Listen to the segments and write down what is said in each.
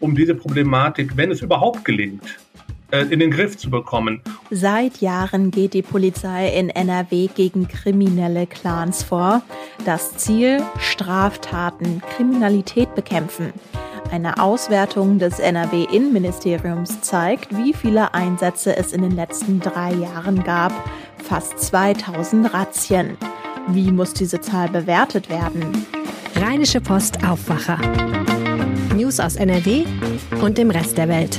um diese Problematik, wenn es überhaupt gelingt, äh, in den Griff zu bekommen. Seit Jahren geht die Polizei in NRW gegen kriminelle Clans vor. Das Ziel, Straftaten, Kriminalität bekämpfen. Eine Auswertung des NRW-Innenministeriums zeigt, wie viele Einsätze es in den letzten drei Jahren gab. Fast 2000 Razzien. Wie muss diese Zahl bewertet werden? Rheinische Post Aufwacher. News aus NRW und dem Rest der Welt.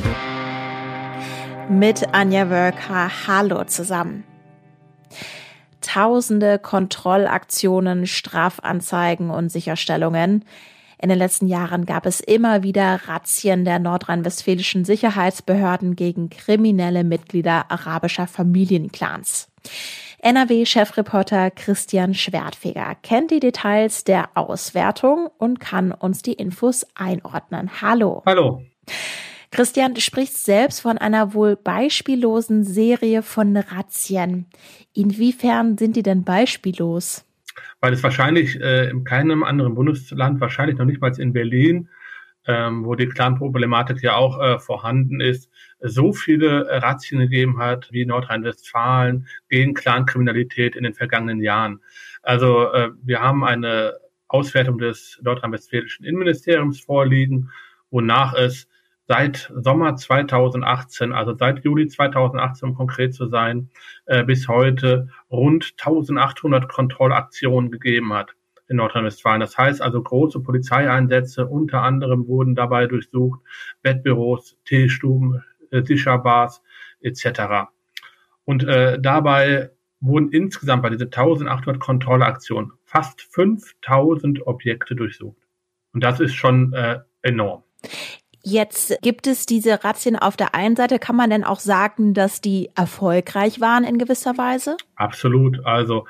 Mit Anja Wölker. Hallo zusammen. Tausende Kontrollaktionen, Strafanzeigen und Sicherstellungen. In den letzten Jahren gab es immer wieder Razzien der nordrhein-westfälischen Sicherheitsbehörden gegen kriminelle Mitglieder arabischer Familienclans. NRW-Chefreporter Christian Schwertfeger kennt die Details der Auswertung und kann uns die Infos einordnen. Hallo. Hallo. Christian, du sprichst selbst von einer wohl beispiellosen Serie von Razzien. Inwiefern sind die denn beispiellos? Weil es wahrscheinlich äh, in keinem anderen Bundesland, wahrscheinlich noch nicht mal in Berlin, ähm, wo die Clan-Problematik ja auch äh, vorhanden ist, so viele äh, Razzien gegeben hat wie Nordrhein-Westfalen gegen Clankriminalität in den vergangenen Jahren. Also äh, wir haben eine Auswertung des nordrhein-westfälischen Innenministeriums vorliegen, wonach es seit Sommer 2018, also seit Juli 2018, um konkret zu sein, äh, bis heute rund 1800 Kontrollaktionen gegeben hat in Nordrhein-Westfalen. Das heißt also große Polizeieinsätze, unter anderem wurden dabei durchsucht Bettbüros, Teestuben, Shisha-Bars etc. Und äh, dabei wurden insgesamt bei diesen 1800 Kontrollaktionen fast 5000 Objekte durchsucht. Und das ist schon äh, enorm. Jetzt gibt es diese Razzien auf der einen Seite. Kann man denn auch sagen, dass die erfolgreich waren in gewisser Weise? Absolut. Also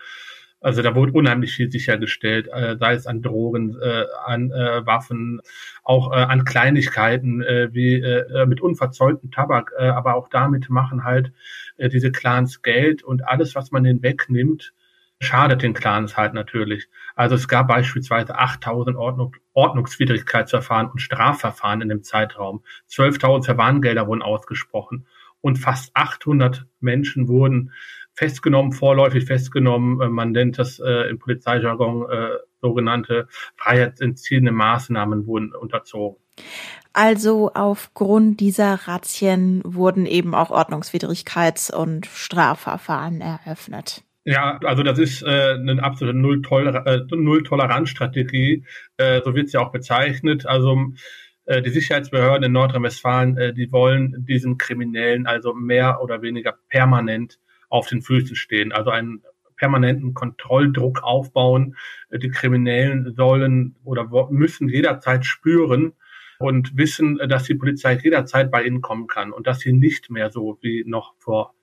also da wurde unheimlich viel sichergestellt, äh, sei es an Drogen, äh, an äh, Waffen, auch äh, an Kleinigkeiten äh, wie äh, mit unverzolltem Tabak, äh, aber auch damit machen halt äh, diese Clans Geld und alles, was man denen wegnimmt, schadet den Clans halt natürlich. Also es gab beispielsweise 8000 Ordnung, Ordnungswidrigkeitsverfahren und Strafverfahren in dem Zeitraum. 12.000 Verwarngelder wurden ausgesprochen und fast 800 Menschen wurden festgenommen, vorläufig festgenommen. Äh, man nennt das äh, im Polizeijargon äh, sogenannte freiheitsentziehende Maßnahmen wurden unterzogen. Also aufgrund dieser Razzien wurden eben auch Ordnungswidrigkeits- und Strafverfahren eröffnet. Ja, also das ist äh, eine absolute Null-Toleranz-Strategie, äh, so wird es ja auch bezeichnet. Also äh, die Sicherheitsbehörden in Nordrhein-Westfalen, äh, die wollen diesen Kriminellen also mehr oder weniger permanent auf den Füßen stehen. Also einen permanenten Kontrolldruck aufbauen. Die Kriminellen sollen oder müssen jederzeit spüren und wissen, dass die Polizei jederzeit bei ihnen kommen kann und dass sie nicht mehr so wie noch vor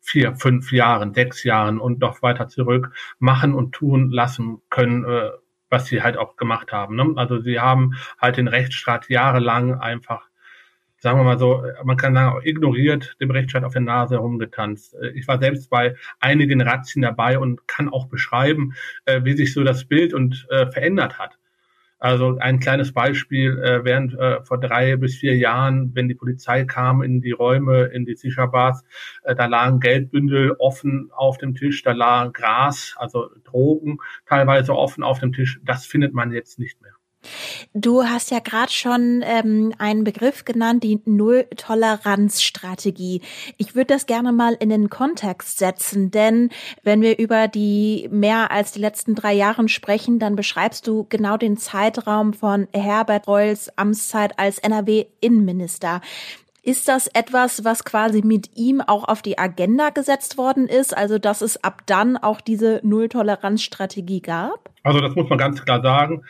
vier, fünf Jahren, sechs Jahren und noch weiter zurück machen und tun lassen können, äh, was sie halt auch gemacht haben. Ne? Also sie haben halt den Rechtsstaat jahrelang einfach sagen wir mal so, man kann sagen, ignoriert, dem Rechtsstaat auf der Nase herumgetanzt. Äh, ich war selbst bei einigen Razzien dabei und kann auch beschreiben, äh, wie sich so das Bild und äh, verändert hat. Also ein kleines Beispiel, während vor drei bis vier Jahren, wenn die Polizei kam in die Räume, in die Sicherbars, da lagen Geldbündel offen auf dem Tisch, da lag Gras, also Drogen teilweise offen auf dem Tisch. Das findet man jetzt nicht mehr. Du hast ja gerade schon ähm, einen Begriff genannt, die Null-Toleranz-Strategie. Ich würde das gerne mal in den Kontext setzen, denn wenn wir über die mehr als die letzten drei Jahren sprechen, dann beschreibst du genau den Zeitraum von Herbert Reuls Amtszeit als NRW-Innenminister. Ist das etwas, was quasi mit ihm auch auf die Agenda gesetzt worden ist? Also, dass es ab dann auch diese Null-Toleranz-Strategie gab? Also, das muss man ganz klar sagen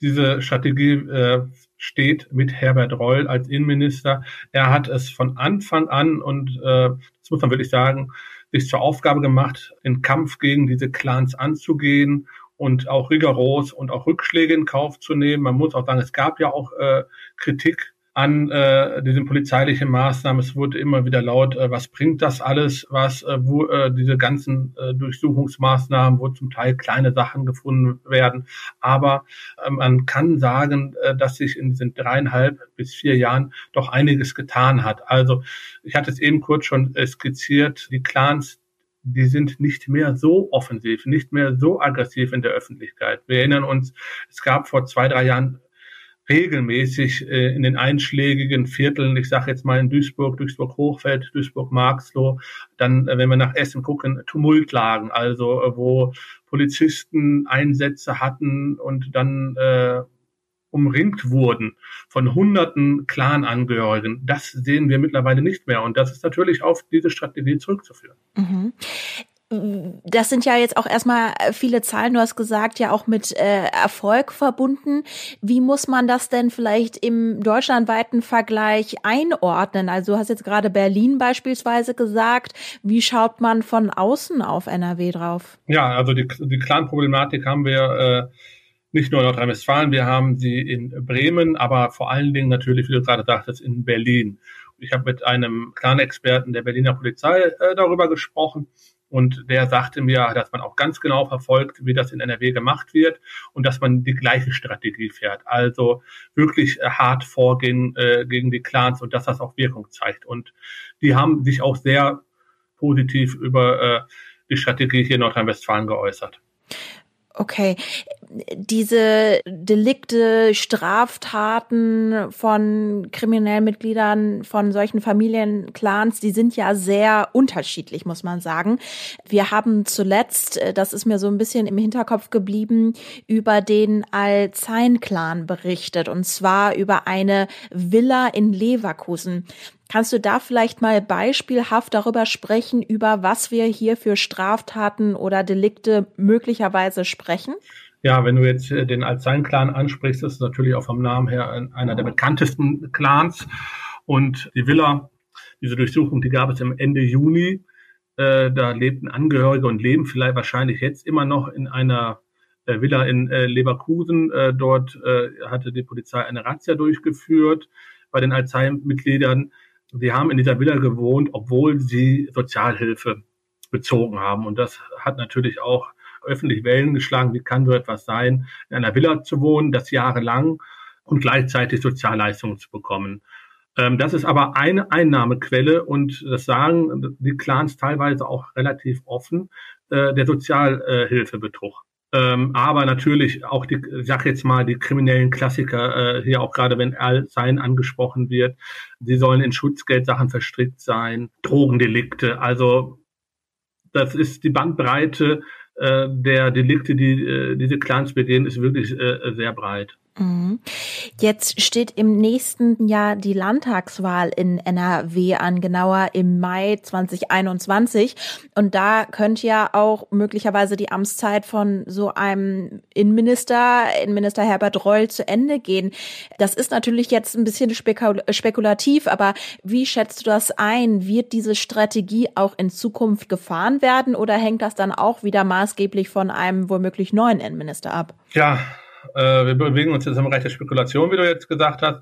Diese Strategie äh, steht mit Herbert Reul als Innenminister. Er hat es von Anfang an und äh, das muss man wirklich sagen, sich zur Aufgabe gemacht, den Kampf gegen diese Clans anzugehen und auch rigoros und auch Rückschläge in Kauf zu nehmen. Man muss auch sagen, es gab ja auch äh, Kritik an äh, diesen polizeilichen Maßnahmen. Es wurde immer wieder laut, äh, was bringt das alles, was, äh, wo äh, diese ganzen äh, Durchsuchungsmaßnahmen, wo zum Teil kleine Sachen gefunden werden. Aber äh, man kann sagen, äh, dass sich in diesen dreieinhalb bis vier Jahren doch einiges getan hat. Also ich hatte es eben kurz schon äh, skizziert, die Clans, die sind nicht mehr so offensiv, nicht mehr so aggressiv in der Öffentlichkeit. Wir erinnern uns, es gab vor zwei, drei Jahren regelmäßig äh, in den einschlägigen Vierteln, ich sage jetzt mal in Duisburg, Duisburg-Hochfeld, Duisburg-Marxloh, dann, äh, wenn wir nach Essen gucken, Tumultlagen, also äh, wo Polizisten Einsätze hatten und dann äh, umringt wurden von hunderten Clan-Angehörigen. Das sehen wir mittlerweile nicht mehr. Und das ist natürlich auf diese Strategie zurückzuführen. Mhm das sind ja jetzt auch erstmal viele Zahlen, du hast gesagt, ja auch mit äh, Erfolg verbunden. Wie muss man das denn vielleicht im deutschlandweiten Vergleich einordnen? Also du hast jetzt gerade Berlin beispielsweise gesagt. Wie schaut man von außen auf NRW drauf? Ja, also die, die Clan-Problematik haben wir äh, nicht nur in Nordrhein-Westfalen, wir haben sie in Bremen, aber vor allen Dingen natürlich, wie du gerade sagtest, in Berlin. Ich habe mit einem Clan-Experten der Berliner Polizei äh, darüber gesprochen und der sagte mir, dass man auch ganz genau verfolgt, wie das in NRW gemacht wird und dass man die gleiche Strategie fährt. Also wirklich äh, hart vorgehen äh, gegen die Clans und dass das auch Wirkung zeigt. Und die haben sich auch sehr positiv über äh, die Strategie hier in Nordrhein-Westfalen geäußert. Okay. Diese Delikte, Straftaten von kriminellen Mitgliedern von solchen Familienclans, die sind ja sehr unterschiedlich, muss man sagen. Wir haben zuletzt, äh, das ist mir so ein bisschen im Hinterkopf geblieben, über den Alzein-Clan berichtet und zwar über eine Villa in Leverkusen. Kannst du da vielleicht mal beispielhaft darüber sprechen, über was wir hier für Straftaten oder Delikte möglicherweise sprechen? Ja, wenn du jetzt äh, den Alzein-Clan ansprichst, ist natürlich auch vom Namen her einer der bekanntesten Clans. Und die Villa, diese Durchsuchung, die gab es im Ende Juni. Äh, da lebten Angehörige und leben vielleicht wahrscheinlich jetzt immer noch in einer äh, Villa in Leverkusen. dort hatte die Polizei eine Razzia durchgeführt bei den Alzheimer-Mitgliedern die haben in dieser Villa gewohnt, obwohl sie Sozialhilfe bezogen haben. Und das hat natürlich auch öffentlich Wellen geschlagen. Wie kann so etwas sein, in einer Villa zu wohnen, das jahrelang und gleichzeitig Sozialleistungen zu bekommen? Ähm, das ist aber eine Einnahmequelle und das sagen die Clans teilweise auch relativ offen, äh, der Sozialhilfebetrug. Ähm, aber natürlich auch die, sag jetzt mal, die kriminellen Klassiker, äh, hier auch gerade wenn Al-Sein angesprochen wird, sie sollen in Schutzgeldsachen verstrickt sein, Drogendelikte, also das ist die Bandbreite äh, der Delikte, die äh, diese Clans begehen, ist wirklich äh, sehr breit. Mhm. Jetzt steht im nächsten Jahr die Landtagswahl in NRW an, genauer im Mai 2021. Und da könnte ja auch möglicherweise die Amtszeit von so einem Innenminister, Innenminister Herbert Reul, zu Ende gehen. Das ist natürlich jetzt ein bisschen spekulativ, aber wie schätzt du das ein? Wird diese Strategie auch in Zukunft gefahren werden oder hängt das dann auch wieder maßgeblich von einem womöglich neuen Innenminister ab? Ja, äh, wir bewegen uns jetzt im Bereich der Spekulation, wie du jetzt gesagt hast,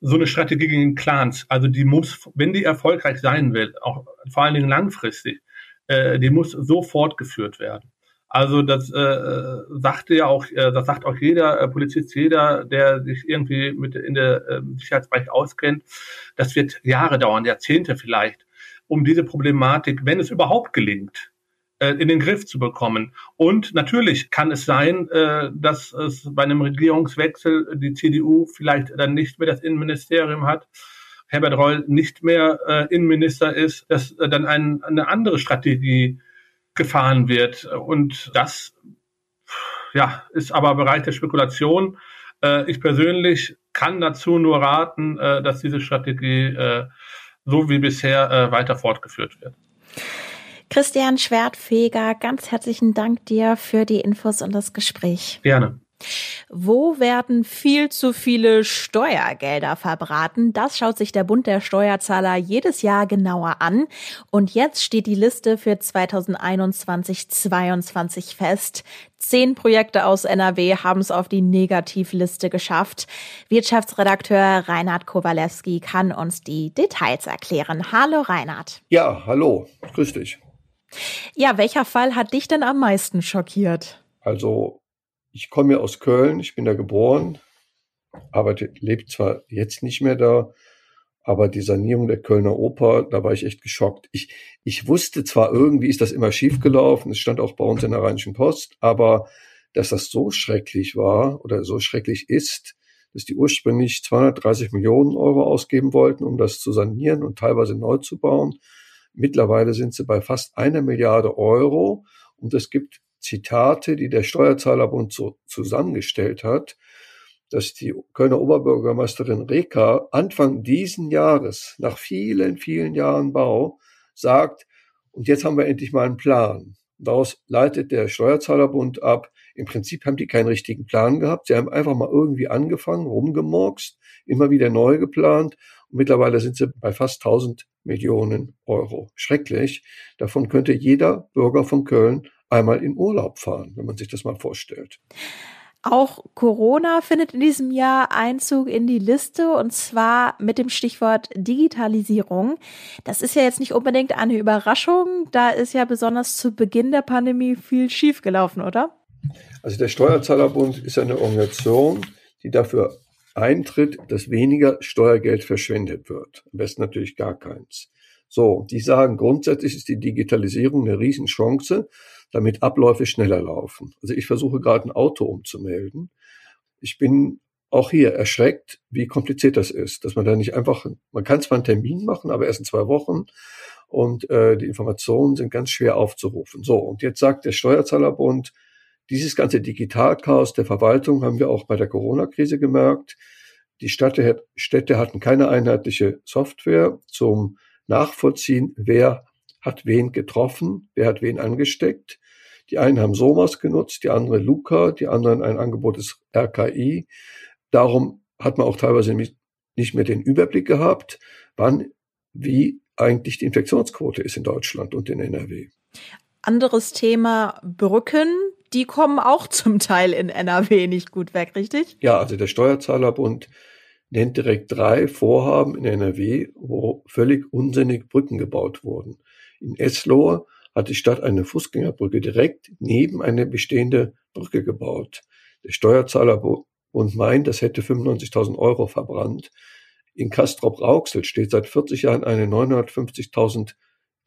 so eine Strategie gegen Clans, also die muss, wenn die erfolgreich sein will, auch vor allen Dingen langfristig, äh, die muss so fortgeführt werden. Also das äh, sagte ja auch, äh, das sagt auch jeder äh, Polizist, jeder, der sich irgendwie mit in der äh, Sicherheitsbereich auskennt, das wird Jahre dauern, Jahrzehnte vielleicht, um diese Problematik, wenn es überhaupt gelingt, äh, in den Griff zu bekommen. Und natürlich kann es sein, äh, dass es bei einem Regierungswechsel die CDU vielleicht dann nicht mehr das Innenministerium hat, Herbert Reul nicht mehr äh, Innenminister ist, dass dann ein, eine andere Strategie gefahren wird. Und das ja, ist aber Bereich der Spekulation. ich persönlich kann dazu nur raten, dass diese Strategie so wie bisher weiter fortgeführt wird. Christian Schwertfeger, ganz herzlichen Dank dir für die Infos und das Gespräch. Gerne. Wo werden viel zu viele Steuergelder verbraten? Das schaut sich der Bund der Steuerzahler jedes Jahr genauer an. Und jetzt steht die Liste für 2021-22 fest. Zehn Projekte aus NRW haben es auf die Negativliste geschafft. Wirtschaftsredakteur Reinhard Kowalewski kann uns die Details erklären. Hallo Reinhard. Ja, hallo. Grüß dich. Ja, welcher Fall hat dich denn am meisten schockiert? Also ich komme ja aus Köln, ich bin da geboren, arbeite, lebt zwar jetzt nicht mehr da, aber die Sanierung der Kölner Oper, da war ich echt geschockt. Ich, ich wusste zwar irgendwie ist das immer schiefgelaufen, es stand auch bei uns in der Rheinischen Post, aber dass das so schrecklich war oder so schrecklich ist, dass die ursprünglich 230 Millionen Euro ausgeben wollten, um das zu sanieren und teilweise neu zu bauen. Mittlerweile sind sie bei fast einer Milliarde Euro und es gibt Zitate, die der Steuerzahlerbund so zusammengestellt hat, dass die Kölner Oberbürgermeisterin Reka Anfang diesen Jahres, nach vielen, vielen Jahren Bau, sagt, und jetzt haben wir endlich mal einen Plan. Daraus leitet der Steuerzahlerbund ab, im Prinzip haben die keinen richtigen Plan gehabt. Sie haben einfach mal irgendwie angefangen, rumgemorkst, immer wieder neu geplant. Und mittlerweile sind sie bei fast 1000 Millionen Euro. Schrecklich. Davon könnte jeder Bürger von Köln einmal in Urlaub fahren, wenn man sich das mal vorstellt. Auch Corona findet in diesem Jahr Einzug in die Liste und zwar mit dem Stichwort Digitalisierung. Das ist ja jetzt nicht unbedingt eine Überraschung. Da ist ja besonders zu Beginn der Pandemie viel schiefgelaufen, oder? Also der Steuerzahlerbund ist eine Organisation, die dafür eintritt, dass weniger Steuergeld verschwendet wird. Am besten natürlich gar keins. So, die sagen, grundsätzlich ist die Digitalisierung eine Riesenchance, damit Abläufe schneller laufen. Also ich versuche gerade ein Auto umzumelden. Ich bin auch hier erschreckt, wie kompliziert das ist, dass man da nicht einfach, man kann zwar einen Termin machen, aber erst in zwei Wochen und äh, die Informationen sind ganz schwer aufzurufen. So, und jetzt sagt der Steuerzahlerbund, dieses ganze Digitalchaos der Verwaltung haben wir auch bei der Corona-Krise gemerkt. Die Städte, Städte hatten keine einheitliche Software zum Nachvollziehen, wer hat wen getroffen, wer hat wen angesteckt. Die einen haben SOMAS genutzt, die anderen Luca, die anderen ein Angebot des RKI. Darum hat man auch teilweise nicht mehr den Überblick gehabt, wann, wie eigentlich die Infektionsquote ist in Deutschland und in NRW. Anderes Thema Brücken. Die kommen auch zum Teil in NRW nicht gut weg, richtig? Ja, also der Steuerzahlerbund nennt direkt drei Vorhaben in NRW, wo völlig unsinnig Brücken gebaut wurden. In Eslohe hat die Stadt eine Fußgängerbrücke direkt neben eine bestehende Brücke gebaut. Der Steuerzahlerbund meint, das hätte 95.000 Euro verbrannt. In Castrop-Rauxel steht seit 40 Jahren eine 950.000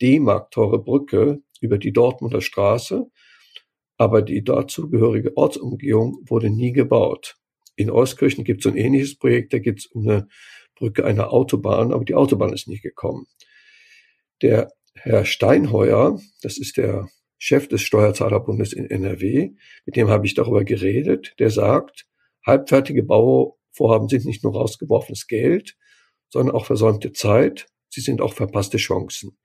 D-Mark teure Brücke über die Dortmunder Straße, aber die dazugehörige Ortsumgehung wurde nie gebaut. In Euskirchen gibt es ein ähnliches Projekt, da geht es um eine Brücke einer Autobahn, aber die Autobahn ist nicht gekommen. Der Herr Steinheuer, das ist der Chef des Steuerzahlerbundes in NRW, mit dem habe ich darüber geredet, der sagt, halbfertige Bauvorhaben sind nicht nur rausgeworfenes Geld, sondern auch versäumte Zeit, sie sind auch verpasste Chancen.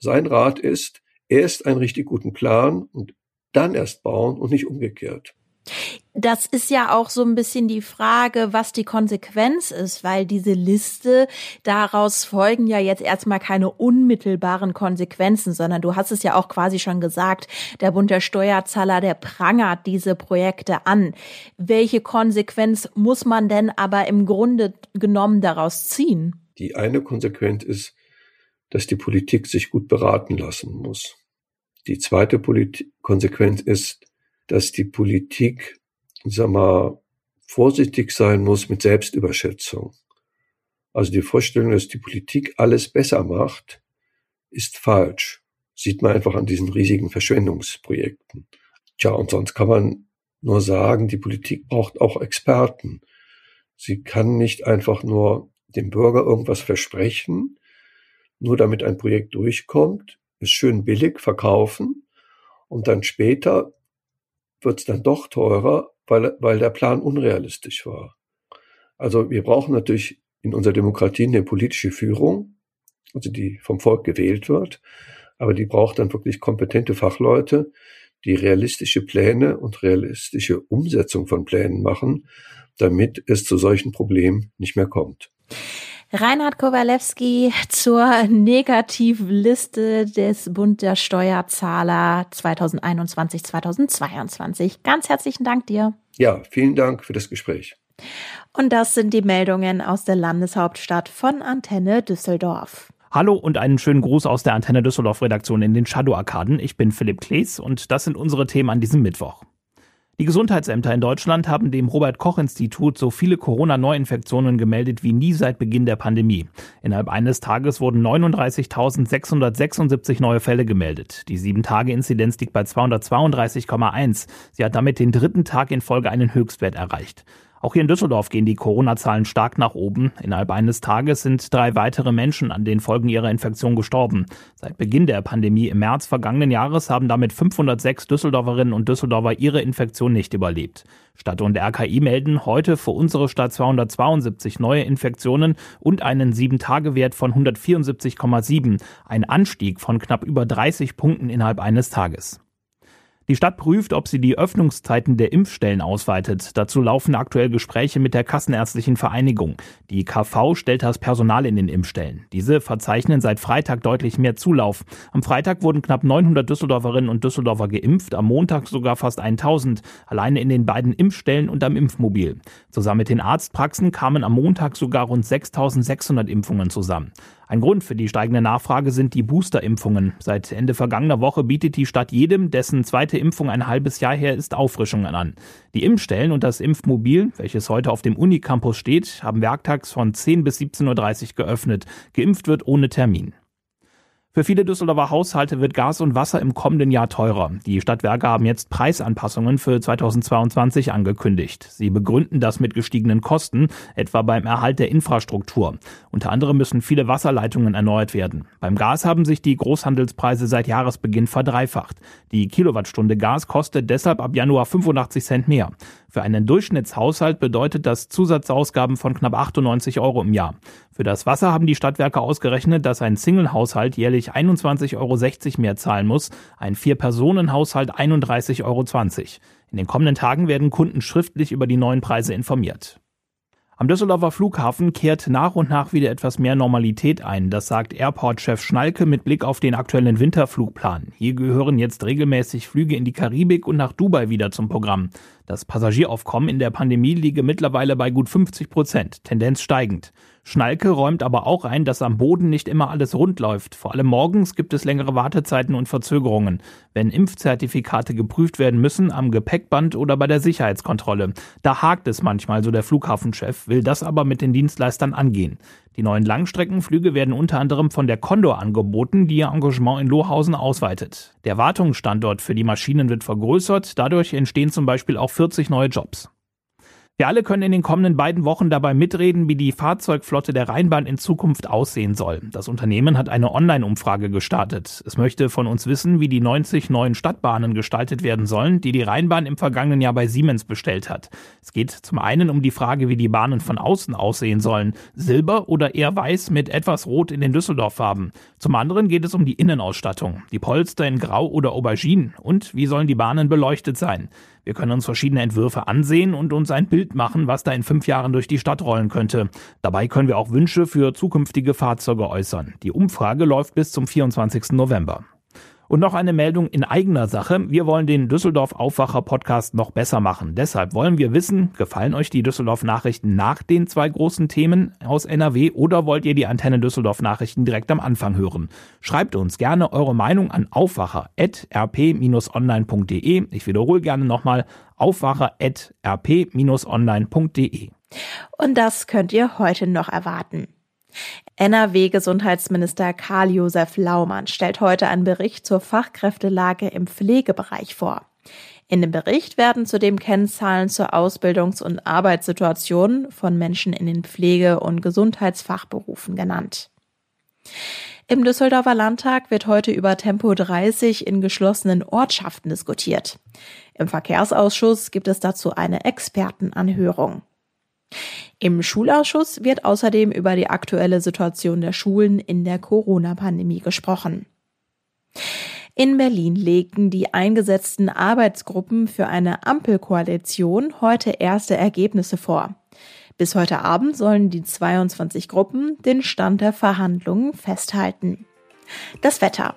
Sein Rat ist, erst einen richtig guten Plan und dann erst bauen und nicht umgekehrt. Das ist ja auch so ein bisschen die Frage, was die Konsequenz ist, weil diese Liste, daraus folgen ja jetzt erstmal keine unmittelbaren Konsequenzen, sondern du hast es ja auch quasi schon gesagt, der Bund der Steuerzahler, der prangert diese Projekte an. Welche Konsequenz muss man denn aber im Grunde genommen daraus ziehen? Die eine Konsequenz ist, dass die Politik sich gut beraten lassen muss. Die zweite Polit Konsequenz ist, dass die Politik, sag mal, vorsichtig sein muss mit Selbstüberschätzung. Also die Vorstellung, dass die Politik alles besser macht, ist falsch. Sieht man einfach an diesen riesigen Verschwendungsprojekten. Tja, und sonst kann man nur sagen, die Politik braucht auch Experten. Sie kann nicht einfach nur dem Bürger irgendwas versprechen, nur damit ein Projekt durchkommt, es schön billig verkaufen und dann später wird es dann doch teurer, weil, weil der Plan unrealistisch war. Also wir brauchen natürlich in unserer Demokratie eine politische Führung, also die vom Volk gewählt wird, aber die braucht dann wirklich kompetente Fachleute, die realistische Pläne und realistische Umsetzung von Plänen machen, damit es zu solchen Problemen nicht mehr kommt. Reinhard Kowalewski zur Negativliste des Bund der Steuerzahler 2021-2022. Ganz herzlichen Dank dir. Ja, vielen Dank für das Gespräch. Und das sind die Meldungen aus der Landeshauptstadt von Antenne Düsseldorf. Hallo und einen schönen Gruß aus der Antenne Düsseldorf Redaktion in den Shadow Arkaden. Ich bin Philipp Klees und das sind unsere Themen an diesem Mittwoch. Die Gesundheitsämter in Deutschland haben dem Robert Koch Institut so viele Corona-Neuinfektionen gemeldet wie nie seit Beginn der Pandemie. Innerhalb eines Tages wurden 39.676 neue Fälle gemeldet. Die 7-Tage-Inzidenz liegt bei 232,1. Sie hat damit den dritten Tag in Folge einen Höchstwert erreicht. Auch hier in Düsseldorf gehen die Corona-Zahlen stark nach oben. Innerhalb eines Tages sind drei weitere Menschen an den Folgen ihrer Infektion gestorben. Seit Beginn der Pandemie im März vergangenen Jahres haben damit 506 Düsseldorferinnen und Düsseldorfer ihre Infektion nicht überlebt. Stadt und RKI melden heute für unsere Stadt 272 neue Infektionen und einen 7-Tage-Wert von 174,7, ein Anstieg von knapp über 30 Punkten innerhalb eines Tages. Die Stadt prüft, ob sie die Öffnungszeiten der Impfstellen ausweitet. Dazu laufen aktuell Gespräche mit der Kassenärztlichen Vereinigung. Die KV stellt das Personal in den Impfstellen. Diese verzeichnen seit Freitag deutlich mehr Zulauf. Am Freitag wurden knapp 900 Düsseldorferinnen und Düsseldorfer geimpft, am Montag sogar fast 1000, alleine in den beiden Impfstellen und am Impfmobil. Zusammen mit den Arztpraxen kamen am Montag sogar rund 6600 Impfungen zusammen. Ein Grund für die steigende Nachfrage sind die Boosterimpfungen. Seit Ende vergangener Woche bietet die Stadt jedem, dessen zweite Impfung ein halbes Jahr her ist, Auffrischungen an. Die Impfstellen und das Impfmobil, welches heute auf dem Unicampus steht, haben werktags von 10 bis 17.30 Uhr geöffnet. Geimpft wird ohne Termin. Für viele Düsseldorfer Haushalte wird Gas und Wasser im kommenden Jahr teurer. Die Stadtwerke haben jetzt Preisanpassungen für 2022 angekündigt. Sie begründen das mit gestiegenen Kosten, etwa beim Erhalt der Infrastruktur. Unter anderem müssen viele Wasserleitungen erneuert werden. Beim Gas haben sich die Großhandelspreise seit Jahresbeginn verdreifacht. Die Kilowattstunde Gas kostet deshalb ab Januar 85 Cent mehr. Für einen Durchschnittshaushalt bedeutet das Zusatzausgaben von knapp 98 Euro im Jahr. Für das Wasser haben die Stadtwerke ausgerechnet, dass ein Single-Haushalt jährlich 21,60 Euro mehr zahlen muss, ein Vier-Personen-Haushalt 31,20 Euro. In den kommenden Tagen werden Kunden schriftlich über die neuen Preise informiert. Am Düsseldorfer Flughafen kehrt nach und nach wieder etwas mehr Normalität ein. Das sagt Airport-Chef Schnalke mit Blick auf den aktuellen Winterflugplan. Hier gehören jetzt regelmäßig Flüge in die Karibik und nach Dubai wieder zum Programm. Das Passagieraufkommen in der Pandemie liege mittlerweile bei gut 50 Prozent, Tendenz steigend. Schnalke räumt aber auch ein, dass am Boden nicht immer alles rund läuft. Vor allem morgens gibt es längere Wartezeiten und Verzögerungen, wenn Impfzertifikate geprüft werden müssen am Gepäckband oder bei der Sicherheitskontrolle. Da hakt es manchmal, so der Flughafenchef, will das aber mit den Dienstleistern angehen. Die neuen Langstreckenflüge werden unter anderem von der Condor angeboten, die ihr Engagement in Lohausen ausweitet. Der Wartungsstandort für die Maschinen wird vergrößert, dadurch entstehen zum Beispiel auch 40 neue Jobs. Wir alle können in den kommenden beiden Wochen dabei mitreden, wie die Fahrzeugflotte der Rheinbahn in Zukunft aussehen soll. Das Unternehmen hat eine Online-Umfrage gestartet. Es möchte von uns wissen, wie die 90 neuen Stadtbahnen gestaltet werden sollen, die die Rheinbahn im vergangenen Jahr bei Siemens bestellt hat. Es geht zum einen um die Frage, wie die Bahnen von außen aussehen sollen. Silber oder eher weiß mit etwas Rot in den Düsseldorf-Farben. Zum anderen geht es um die Innenausstattung. Die Polster in Grau oder Aubergine. Und wie sollen die Bahnen beleuchtet sein? Wir können uns verschiedene Entwürfe ansehen und uns ein Bild machen, was da in fünf Jahren durch die Stadt rollen könnte. Dabei können wir auch Wünsche für zukünftige Fahrzeuge äußern. Die Umfrage läuft bis zum 24. November. Und noch eine Meldung in eigener Sache. Wir wollen den Düsseldorf Aufwacher Podcast noch besser machen. Deshalb wollen wir wissen, gefallen euch die Düsseldorf Nachrichten nach den zwei großen Themen aus NRW oder wollt ihr die Antenne Düsseldorf Nachrichten direkt am Anfang hören? Schreibt uns gerne eure Meinung an aufwacher.rp-online.de. Ich wiederhole gerne nochmal aufwacher.rp-online.de. Und das könnt ihr heute noch erwarten. NRW-Gesundheitsminister Karl-Josef Laumann stellt heute einen Bericht zur Fachkräftelage im Pflegebereich vor. In dem Bericht werden zudem Kennzahlen zur Ausbildungs- und Arbeitssituation von Menschen in den Pflege- und Gesundheitsfachberufen genannt. Im Düsseldorfer Landtag wird heute über Tempo 30 in geschlossenen Ortschaften diskutiert. Im Verkehrsausschuss gibt es dazu eine Expertenanhörung. Im Schulausschuss wird außerdem über die aktuelle Situation der Schulen in der Corona-Pandemie gesprochen. In Berlin legten die eingesetzten Arbeitsgruppen für eine Ampelkoalition heute erste Ergebnisse vor. Bis heute Abend sollen die 22 Gruppen den Stand der Verhandlungen festhalten. Das Wetter.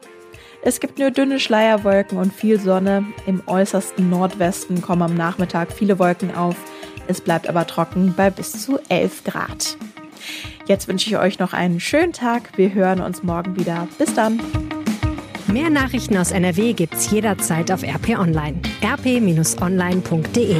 Es gibt nur dünne Schleierwolken und viel Sonne. Im äußersten Nordwesten kommen am Nachmittag viele Wolken auf. Es bleibt aber trocken bei bis zu 11 Grad. Jetzt wünsche ich euch noch einen schönen Tag. Wir hören uns morgen wieder. Bis dann. Mehr Nachrichten aus NRW gibt's jederzeit auf RP Online. rp-online.de